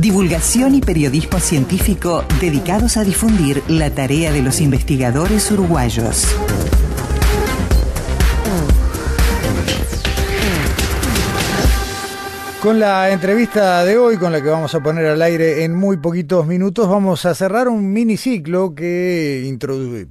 Divulgación y periodismo científico dedicados a difundir la tarea de los investigadores uruguayos. Con la entrevista de hoy, con la que vamos a poner al aire en muy poquitos minutos, vamos a cerrar un miniciclo que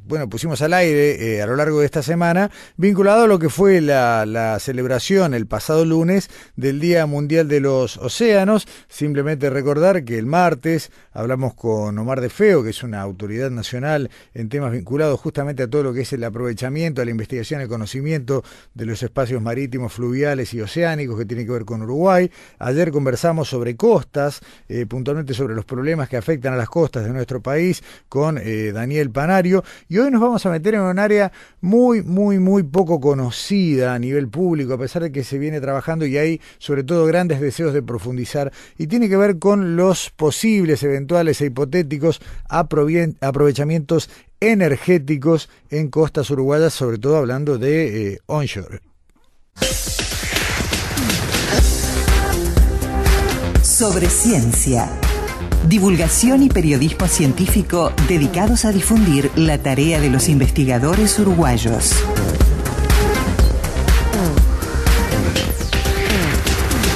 bueno, pusimos al aire eh, a lo largo de esta semana, vinculado a lo que fue la, celebración el pasado lunes del Día Mundial de los Océanos. Simplemente recordar que el martes hablamos con Omar de Feo, que es una autoridad nacional en temas vinculados justamente a todo lo que es el aprovechamiento, a la investigación, el conocimiento de los espacios marítimos, fluviales y oceánicos que tiene que ver con Uruguay. Ayer conversamos sobre costas, eh, puntualmente sobre los problemas que afectan a las costas de nuestro país con eh, Daniel Panario y hoy nos vamos a meter en un área muy, muy, muy poco conocida a nivel público, a pesar de que se viene trabajando y hay sobre todo grandes deseos de profundizar y tiene que ver con los posibles, eventuales e hipotéticos aprovechamientos energéticos en costas uruguayas, sobre todo hablando de eh, onshore. Sobre ciencia. Divulgación y periodismo científico dedicados a difundir la tarea de los investigadores uruguayos.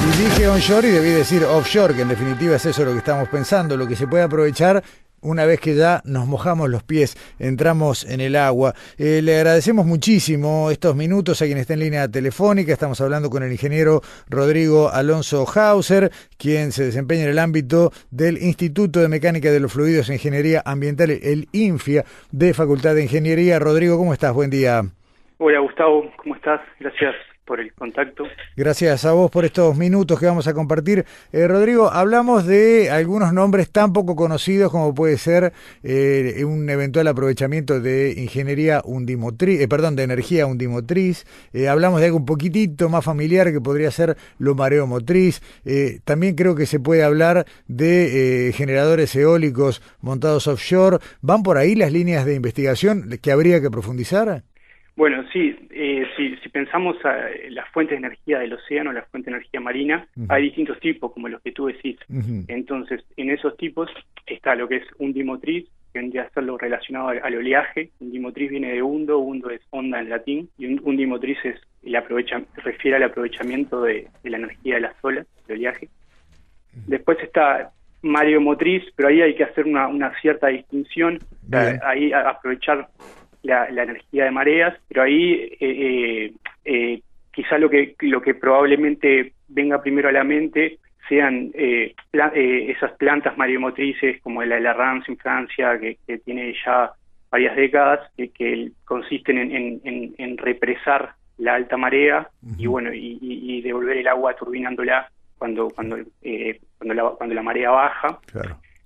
Y dije onshore y debí decir offshore, que en definitiva es eso lo que estamos pensando, lo que se puede aprovechar una vez que ya nos mojamos los pies, entramos en el agua. Eh, le agradecemos muchísimo estos minutos a quien está en línea telefónica. Estamos hablando con el ingeniero Rodrigo Alonso Hauser, quien se desempeña en el ámbito del Instituto de Mecánica de los Fluidos e Ingeniería Ambiental, el INFIA, de Facultad de Ingeniería. Rodrigo, ¿cómo estás? Buen día. Hola Gustavo, ¿cómo estás? Gracias por el contacto. Gracias a vos por estos minutos que vamos a compartir. Eh, Rodrigo, hablamos de algunos nombres tan poco conocidos como puede ser eh, un eventual aprovechamiento de ingeniería undimotriz, eh, perdón, de energía undimotriz. hablamos de algo un poquitito más familiar que podría ser lo mareomotriz. también creo que se puede hablar de generadores eólicos montados offshore. ¿Van por ahí las líneas de investigación que habría que profundizar? Bueno, sí, eh, si, pensamos a las fuentes de energía del océano, las fuentes de energía marina, hay distintos tipos, como los que tú decís. Entonces, en esos tipos está lo que es un dimotriz, que vendría a ser lo relacionado al, oleaje. Un dimotriz viene de undo, undo es onda en latín, y un, dimotriz es, el aprovecha, refiere al aprovechamiento de, la energía de las olas, del oleaje. Después está mareomotriz, pero ahí hay que hacer una, cierta distinción, ahí aprovechar la, energía de mareas, pero ahí eh, eh, eh, quizá lo que, lo que probablemente venga primero a la mente sean esas plantas mareomotrices como la de la Rance en Francia, que, tiene ya varias décadas, que, consisten en, represar la alta marea y bueno y, devolver el agua turbinándola cuando cuando cuando la, cuando la marea baja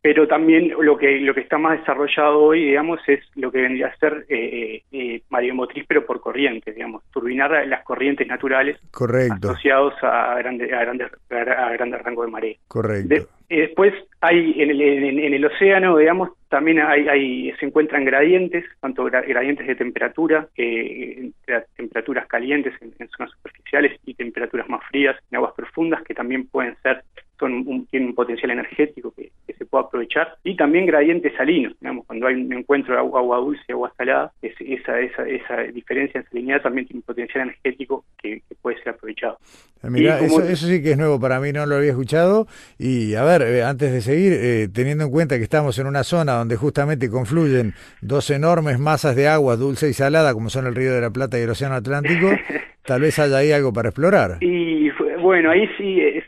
pero también lo que lo que está más desarrollado hoy, digamos, es lo que vendría a ser eh, eh, mareomotriz, pero por corriente, digamos, turbinar las corrientes naturales asociados a grandes a grandes a grandes rangos de marea. Correcto. después hay en el, en, el océano, digamos, también hay, hay, se encuentran gradientes, tanto gradientes de temperatura, eh, temperaturas calientes en, en zonas superficiales y temperaturas más frías en aguas profundas, que también pueden ser un, tiene un potencial energético que, se puede aprovechar, y también gradientes salinos, digamos, cuando hay un encuentro de agua, dulce y agua salada, esa, esa, esa diferencia en salinidad también tiene un potencial energético que, puede ser aprovechado. Ah, eso, sí que es nuevo para mí, no lo había escuchado, y a ver, eh, antes de seguir, eh, teniendo en cuenta que estamos en una zona donde justamente confluyen dos enormes masas de agua dulce y salada, como son el Río de la Plata y el Océano Atlántico, tal vez haya ahí algo para explorar. Y bueno, ahí sí, es,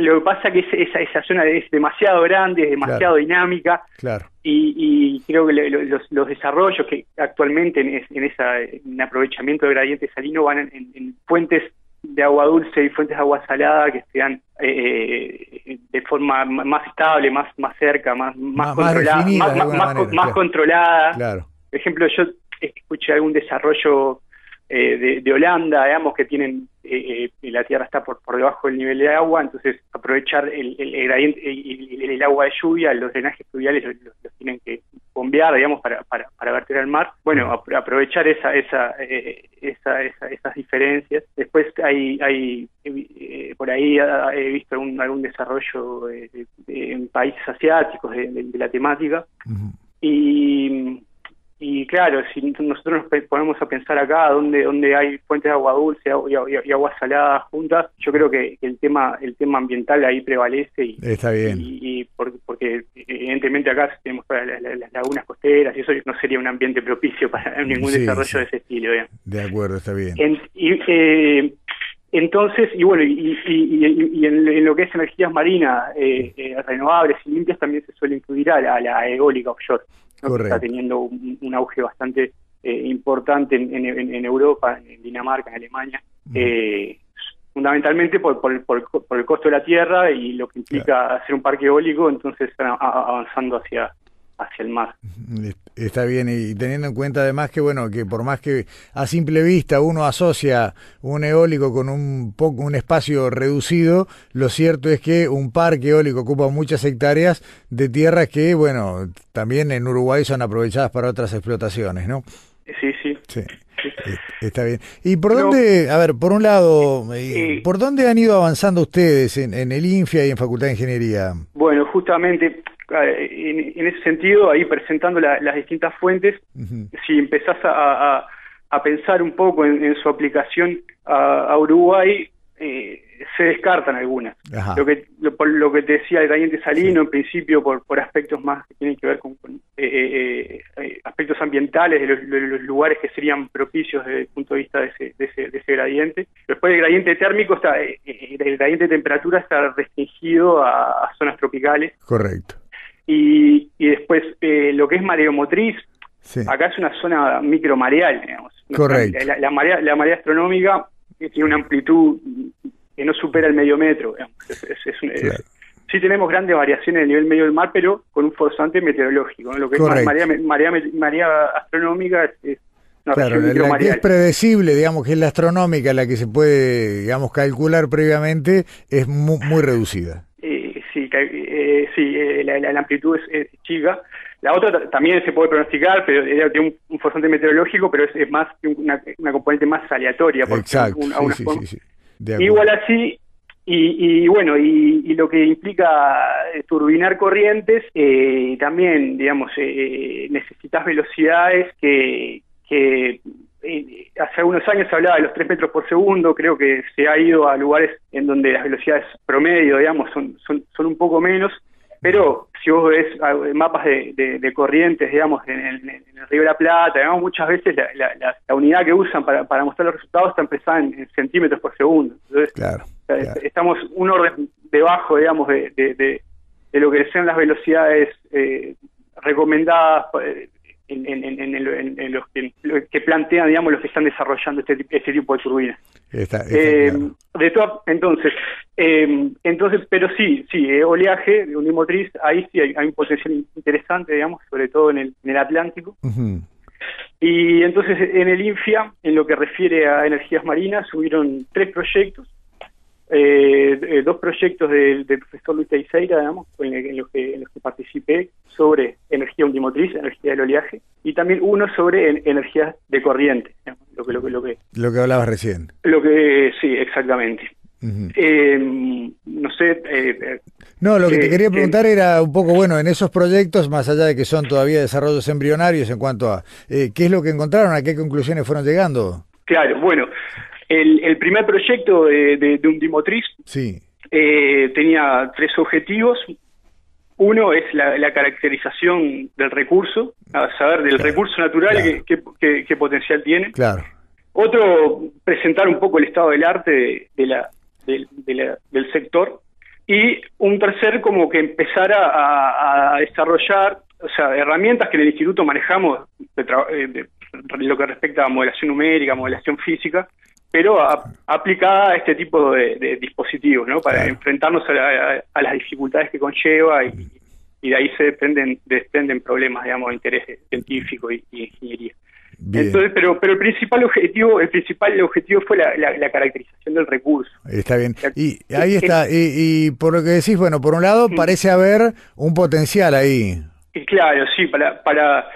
lo que pasa que esa, esa zona es demasiado grande, es demasiado dinámica. Claro. Y, creo que los, desarrollos que actualmente en, en esa en aprovechamiento de gradiente salino van en, fuentes de agua dulce y fuentes de agua salada que sean eh, eh, de forma más estable, más más cerca, más más, controlada, más, controlada. Claro. Por ejemplo, yo escuché algún desarrollo eh, de, Holanda, digamos, que tienen, eh, eh, la tierra está por, por debajo del nivel de agua, entonces aprovechar el, el, el, agua de lluvia, los drenajes fluviales los, tienen que bombear, digamos, para, para, para verter al mar. Bueno, aprovechar esa, esa, esa, esas diferencias. Después hay, hay por ahí he visto algún, algún desarrollo en países asiáticos de, la temática. Y claro, si nosotros nos ponemos a pensar acá dónde, dónde hay fuentes de agua dulce y, agua salada juntas, yo creo que el tema el tema ambiental ahí prevalece y, Está bien. y, porque, evidentemente acá tenemos las, lagunas costeras y eso no sería un ambiente propicio para ningún desarrollo de ese estilo. De acuerdo, está bien. y, eh, entonces, y bueno, y, y, en, lo que es energías marinas eh, eh, renovables y limpias también se suele incluir a la eólica offshore que está teniendo un, auge bastante eh, importante en, Europa, en Dinamarca, en Alemania, eh, fundamentalmente por, por, por, el costo de la tierra y lo que implica hacer un parque eólico, entonces están avanzando hacia hacia el mar. Está bien, y teniendo en cuenta además que, bueno, que por más que a simple vista uno asocia un eólico con un poco un espacio reducido, lo cierto es que un parque eólico ocupa muchas hectáreas de tierras que, bueno, también en Uruguay son aprovechadas para otras explotaciones, ¿no? Sí, sí. Sí. Está bien. ¿Y por dónde, a ver, por un lado, eh, ¿por dónde han ido avanzando ustedes en, en, el INFIA y en Facultad de Ingeniería? Bueno, justamente en, en, ese sentido, ahí presentando las distintas fuentes, si empezás a, a, pensar un poco en, su aplicación a, Uruguay, eh, se descartan algunas. Lo que lo, por lo que te decía el Gallente Salino, en principio por, por aspectos más que tienen que ver con, eh, eh, aspectos ambientales de los, lugares que serían propicios desde el punto de vista de ese, de ese, de ese gradiente. Después el gradiente térmico está, el gradiente de temperatura está restringido a zonas tropicales. Correcto. Y, después eh, lo que es mareomotriz, acá es una zona micromareal, digamos. Correcto. La, marea, la marea astronómica tiene una amplitud que no supera el medio metro. sí tenemos grandes variaciones en el nivel medio del mar, pero con un forzante meteorológico. Lo que es marea, marea, marea astronómica es, claro, la que es predecible, digamos, que es la astronómica, la que se puede, digamos, calcular previamente, es muy, muy reducida sí, eh, la, amplitud es, chica. La otra también se puede pronosticar, pero tiene un, forzante meteorológico, pero es, más una, una, componente más aleatoria. Exacto, Igual así, y, bueno, y, lo que implica eh, turbinar corrientes, eh, también, digamos, eh, necesitas velocidades que, que hace algunos años se hablaba de los 3 metros por segundo, creo que se ha ido a lugares en donde las velocidades promedio, digamos, son, son, son un poco menos, pero si vos ves ah, mapas de, de, corrientes, digamos, en el, Río de la Plata, digamos, muchas veces la, la, unidad que usan para, para mostrar los resultados está empezada en, centímetros por segundo. Entonces, claro, estamos un orden debajo, digamos, de, de, de, lo que sean las velocidades eh, recomendadas eh, en, los que, plantean, digamos, los que están desarrollando este, este tipo de turbinas. eh, de entonces, eh, entonces, pero sí, sí, eh, oleaje, unimotriz, ahí sí hay, un potencial interesante, digamos, sobre todo en el, en el Atlántico. Y entonces en el INFIA, en lo que refiere a energías marinas, hubieron tres proyectos eh, eh, dos proyectos del, profesor Luis Teixeira, digamos, en, los que, en los que participé sobre energía undimotriz, energía del oleaje, y también uno sobre energías de corriente, lo que, lo que, lo que... Lo que hablabas recién. Lo que, sí, exactamente. Em, no sé. Eh, no, lo que te quería preguntar era un poco, bueno, en esos proyectos, más allá de que son todavía desarrollos embrionarios en cuanto a qué es lo que encontraron, a qué conclusiones fueron llegando. Claro, bueno, el, primer proyecto de, de, un dimotriz sí. eh, tenía tres objetivos. Uno es la, caracterización del recurso, a saber del recurso natural qué potencial tiene. Claro. Otro, presentar un poco el estado del arte de, la, del sector. Y un tercer, como que empezar a, desarrollar o sea, herramientas que en el instituto manejamos de, eh, lo que respecta a modelación numérica, modelación física, pero aplicada a este tipo de, dispositivos, ¿no? Para enfrentarnos a, las dificultades que conlleva y, de ahí se desprenden, desprenden problemas, digamos, de interés científico y, ingeniería. Entonces, pero, pero el principal objetivo, el principal objetivo fue la, caracterización del recurso. Está bien. Y ahí está. Y, por lo que decís, bueno, por un lado parece haber un potencial ahí. Claro, sí, para, para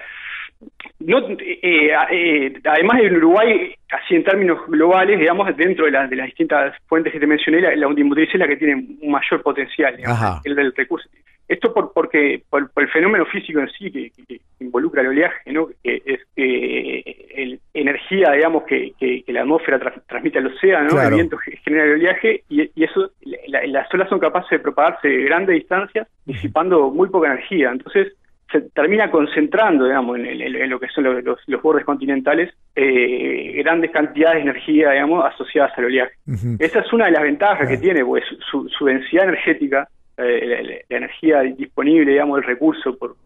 no, eh, eh, además en Uruguay, así en términos globales, digamos, dentro de, de las distintas fuentes que te mencioné, la, la es la que tiene un mayor potencial, el del recurso. Esto por, porque por, el fenómeno físico en sí que, involucra el oleaje, ¿no? que es el, energía, digamos, que, la atmósfera transmite al océano, el viento genera el oleaje y, eso, las olas son capaces de propagarse de grandes distancias, disipando muy poca energía. Entonces, se termina concentrando, digamos, en, lo que son los, bordes continentales, eh, grandes cantidades de energía, digamos, asociadas al oleaje. Esa es una de las ventajas que tiene, pues su, densidad energética, eh, la, energía disponible, digamos, el recurso por,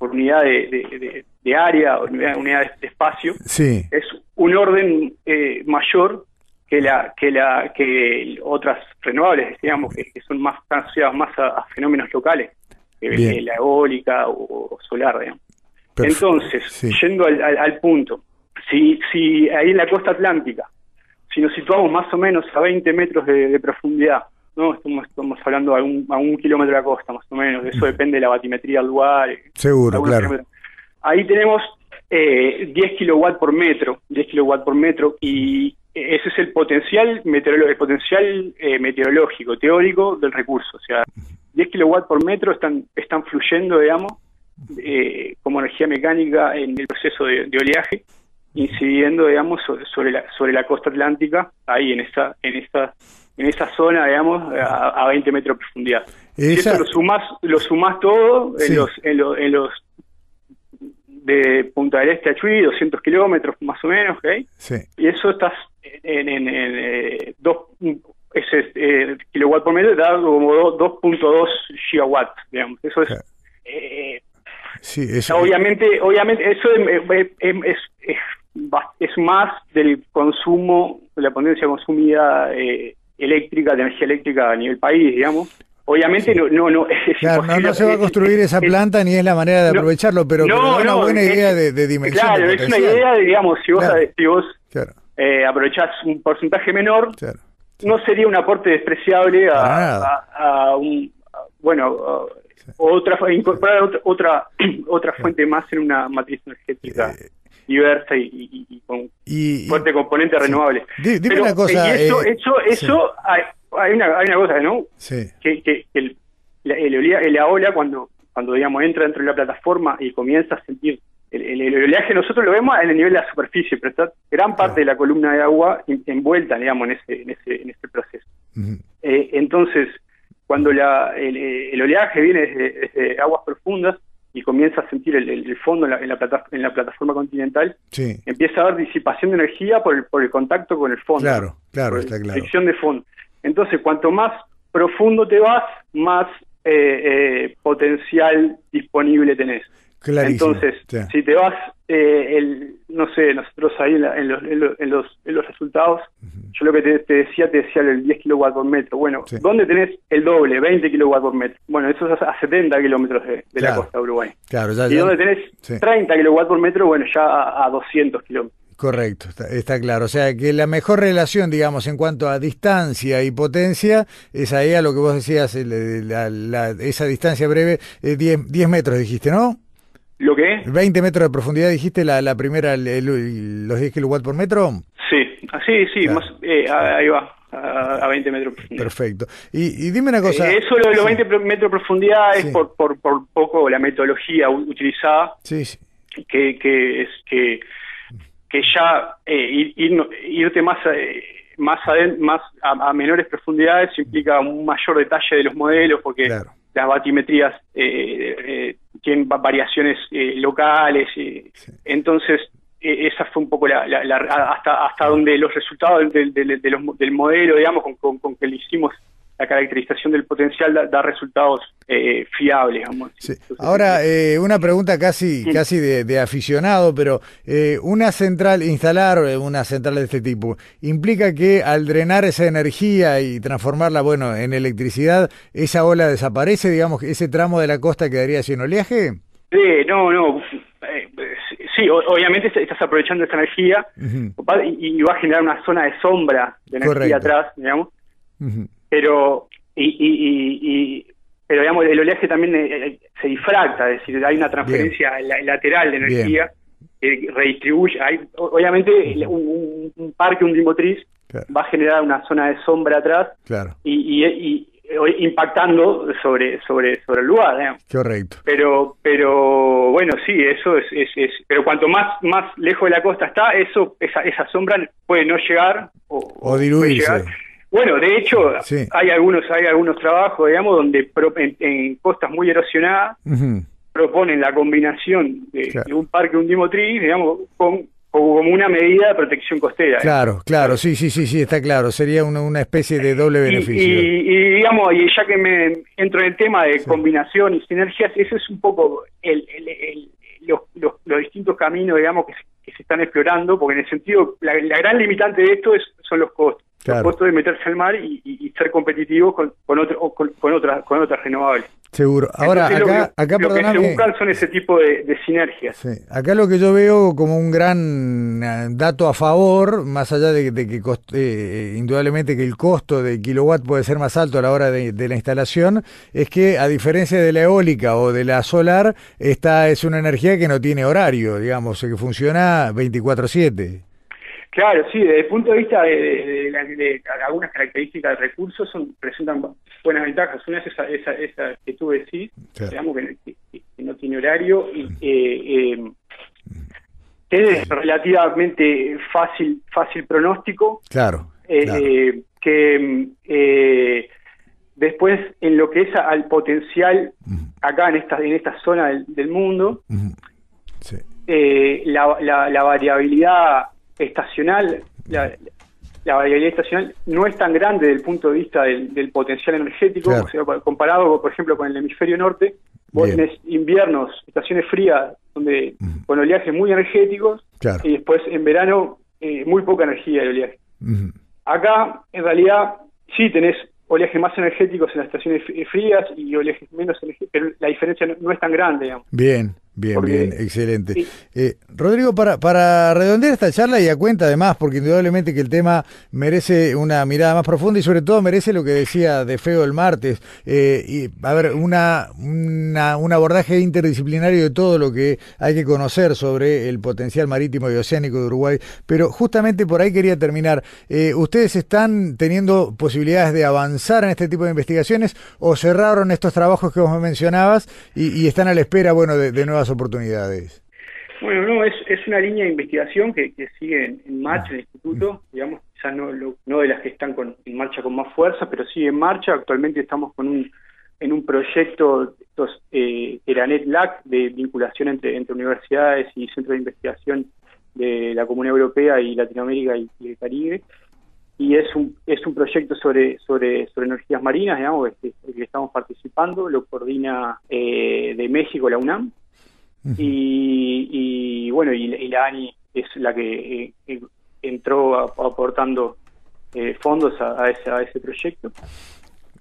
unidad de, área o unidad, de espacio, es un orden eh, mayor que la que la que otras renovables, digamos, que, son más asociadas más a fenómenos locales la eólica o, solar, digamos. Entonces, yendo al, punto, si, si ahí en la costa atlántica, si nos situamos más o menos a 20 metros de, profundidad, no estamos, estamos hablando a un, a un, kilómetro de la costa, más o menos, eso depende de la batimetría del lugar. Seguro, claro. Ahí tenemos eh, 10 kilowatts por metro, 10 kilowatts por metro, y ese es el potencial, meteorológico, el potencial eh, meteorológico, teórico del recurso. O sea, 10 kilowatts por metro están, están fluyendo, digamos, eh, como energía mecánica en el proceso de, oleaje, incidiendo, digamos, sobre, la, sobre la costa atlántica, ahí en esa, en esta, en esa zona, digamos, a, 20 metros de profundidad. Si eso lo sumás, lo sumás todo en los, en, los de Punta del Este a Chuy, 200 kilómetros más o menos, ¿ok? Y eso estás en, en, en, dos, ese eh, kilowatt por metro da como 2.2 gigawatts, digamos. Eso es. Eh, sí, eso obviamente, obviamente, eso es, es, es, más del consumo, de la potencia consumida eh, eléctrica, de energía eléctrica a nivel país, digamos. Obviamente no, no, no, claro, no, se va a construir esa planta ni es la manera de aprovecharlo, pero, es una buena idea de, de, dimensión. Claro, es una idea, digamos, si vos, si vos eh, aprovechás un porcentaje menor, no sería un aporte despreciable a, un bueno otra incorporar otra otra, otra fuente más en una matriz energética eh, diversa y, con fuerte componente renovable. dime una cosa. eso, eh, eso, eso hay, una, hay una cosa, ¿no? Que, que, el, el, la ola cuando cuando digamos entra dentro de la plataforma y comienza a sentir el, oleaje nosotros lo vemos en el nivel de la superficie, pero está gran parte de la columna de agua envuelta, digamos, en ese, en ese, en ese proceso. Eh, entonces, cuando la, el, oleaje viene desde, aguas profundas y comienza a sentir el, fondo en la, en la, plataforma continental, empieza a haber disipación de energía por el, por el contacto con el fondo. Claro, claro, está claro. Fricción de fondo. Entonces, cuanto más profundo te vas, más eh, eh, potencial disponible tenés. Entonces, si te vas, eh, el, no sé, nosotros ahí en, los, en, los, en, los, resultados, yo lo que te, decía, te decía el 10 kilowatts por metro. Bueno, ¿dónde tenés el doble, 20 kilowatts por metro? Bueno, eso es a 70 kilómetros de, la costa de Uruguay. Claro, y dónde tenés 30 kilowatts por metro, bueno, ya a, 200 kilómetros. Correcto, está, claro. O sea, que la mejor relación, digamos, en cuanto a distancia y potencia, es ahí a lo que vos decías, esa distancia breve, 10, 10 metros dijiste, ¿no? ¿Lo qué? 20 metros de profundidad, dijiste la, la primera, los 10 kilowatts por metro. Sí, así, sí, más, eh, ahí va, a, 20 metros de profundidad. Perfecto. Y, dime una cosa. Eh, eso de los 20 metros de profundidad es por, por, por poco la metodología utilizada. Sí, sí. Que, que es que, que ya eh, ir, irte más más, más a, menores profundidades implica un mayor detalle de los modelos porque las batimetrías eh, eh, tienen variaciones eh, locales. y Entonces, e, esa fue un poco la, hasta hasta donde los resultados del, del, del modelo, digamos, con, con, que le hicimos la caracterización del potencial da, resultados eh, fiables. Ahora, eh, una pregunta casi, casi de, aficionado, pero eh, una central, instalar una central de este tipo, ¿implica que al drenar esa energía y transformarla, bueno, en electricidad, esa ola desaparece, digamos, ese tramo de la costa quedaría sin oleaje? no, no. sí, obviamente estás aprovechando esa energía y, va a generar una zona de sombra de energía atrás, digamos. Pero y, pero digamos el oleaje también eh, eh, se difracta, es decir, hay una transferencia lateral de energía que redistribuye. Hay, obviamente un, parque, un dimotriz, va a generar una zona de sombra atrás y, y, impactando sobre sobre sobre el lugar. Correcto. Pero pero bueno, sí, eso es, es, pero cuanto más más lejos de la costa está, eso esa, esa sombra puede no llegar o, diluirse. Bueno, de hecho, hay algunos hay algunos trabajos, digamos, donde en, costas muy erosionadas proponen la combinación de, un parque un dimotriz, digamos, con como una medida de protección costera. ¿eh? Claro, claro, sí, sí, sí, sí, está claro. Sería una, una especie de doble beneficio. Y, digamos, y ya que me entro en el tema de combinación y sinergias, eso es un poco el, los, los, distintos caminos, digamos, que se, están explorando, porque en el sentido, la, gran limitante de esto es, son los costos. Los costos de meterse al mar y, ser competitivos con, con, otro, con, con, otras, con otras renovables. Seguro. Ahora, acá, lo, acá lo que se buscan son ese tipo de, sinergias. Sí. Acá lo que yo veo como un gran eh, dato a favor, más allá de, que eh, indudablemente que el costo de kilowatt puede ser más alto a la hora de, la instalación, es que a diferencia de la eólica o de la solar, esta es una energía que no tiene horario, digamos, que funciona 24/7. Claro, sí, desde el punto de vista de, algunas características de recursos son, presentan buenas ventajas. Una es esa, esa, esa que tú decís, digamos que, no tiene horario y eh, eh, tiene relativamente fácil fácil pronóstico. Claro. Eh, que eh, después en lo que es al potencial acá en esta en esta zona del, mundo, la, la, la variabilidad estacional, la, variabilidad estacional no es tan grande desde el punto de vista del, potencial energético, comparado, por ejemplo, con el hemisferio norte, vos tenés inviernos, estaciones frías, donde con oleajes muy energéticos, y después en verano eh, muy poca energía de oleaje. Acá, en realidad, sí tenés oleajes más energéticos en las estaciones frías y oleajes menos energéticos, pero la diferencia no, es tan grande. Digamos. Bien, Bien, bien, excelente. Eh, Rodrigo, para, para redondear esta charla y a cuenta además, porque indudablemente que el tema merece una mirada más profunda y sobre todo merece lo que decía de Feo el martes, eh, y a ver, una, una, un abordaje interdisciplinario de todo lo que hay que conocer sobre el potencial marítimo y oceánico de Uruguay, pero justamente por ahí quería terminar. Eh, ¿Ustedes están teniendo posibilidades de avanzar en este tipo de investigaciones o cerraron estos trabajos que vos me mencionabas y, están a la espera, bueno, de, de nuevas oportunidades? Bueno, no, es, es una línea de investigación que, sigue en, marcha en el instituto, digamos, ya no, no de las que están con, en marcha con más fuerza, pero sigue en marcha. Actualmente estamos con un, en un proyecto, estos eh, Eranet LAC, de vinculación entre, entre universidades y centros de investigación de la Comunidad Europea y Latinoamérica y, el Caribe. Y es un, es un proyecto sobre, sobre, sobre energías marinas, digamos, que, que estamos participando, lo coordina eh, de México la UNAM, y, bueno, y, la ANI es la que eh, entró aportando eh, fondos a, ese, a ese proyecto.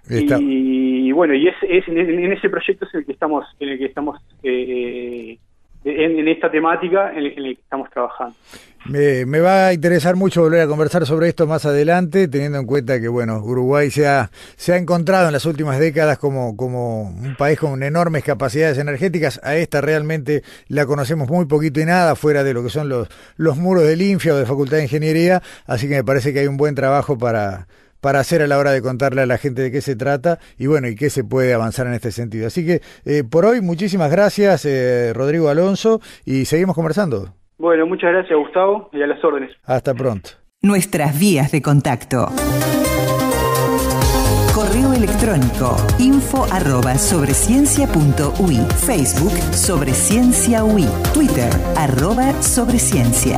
Y, bueno, y es, es en, ese proyecto es el que estamos, en el que estamos eh, en, esta temática en, la que estamos trabajando. Me, va a interesar mucho volver a conversar sobre esto más adelante, teniendo en cuenta que bueno, Uruguay se ha, encontrado en las últimas décadas como, como un país con enormes capacidades energéticas. A esta realmente la conocemos muy poquito y nada, fuera de lo que son los, los muros del INFIA o de Facultad de Ingeniería, así que me parece que hay un buen trabajo para, para hacer a la hora de contarle a la gente de qué se trata y bueno, y qué se puede avanzar en este sentido. Así que eh, por hoy, muchísimas gracias, eh, Rodrigo Alonso, y seguimos conversando. Bueno, muchas gracias, Gustavo, y a las órdenes. Hasta pronto. Nuestras vías de contacto. Correo electrónico info arroba Facebook Sobre Ciencia UI Twitter arroba Sobreciencia